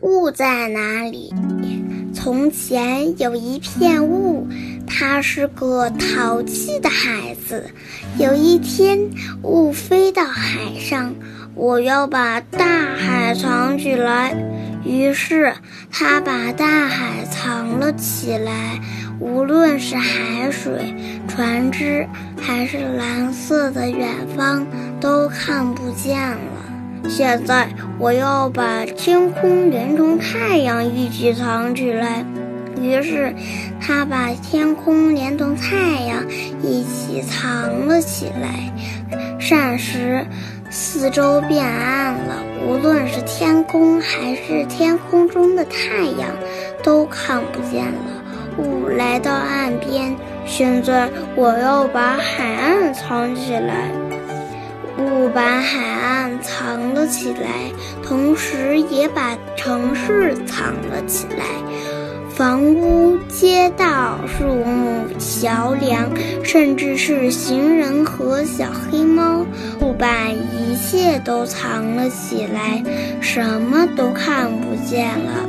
雾在哪里？从前有一片雾，他是个淘气的孩子。有一天，雾飞到海上，我要把大海藏起来。于是，他把大海藏了起来。无论是海水、船只，还是蓝色的远方，都看不见了。现在，我要把天空连同太阳一起藏起来。于是，他把天空连同太阳一起藏了起来。霎时，四周变暗了，无论是天空还是天空中的太阳，都看不见了。雾来到岸边，现在我要把海岸藏起来。雾把海岸藏了起来，同时也把城市藏了起来。房屋、街道、树木、桥梁，甚至是行人和小黑猫，雾把一切都藏了起来，什么都看不见了。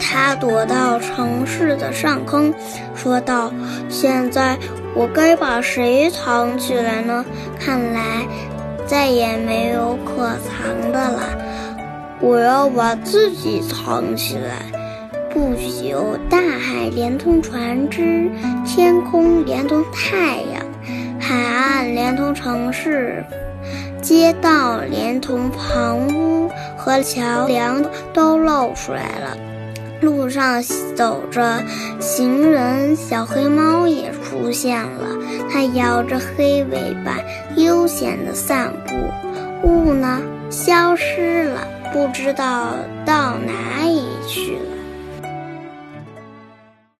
他躲到城市的上空，说道：“现在我该把谁藏起来呢？看来再也没有可藏的了。我要把自己藏起来。”不久，大海连同船只，天空连同太阳，海岸连同城市，街道连同房屋和桥梁都露出来了。路上走着行人，小黑猫也出现了。它摇着黑尾巴，悠闲地散步。雾呢，消失了，不知道到哪里去了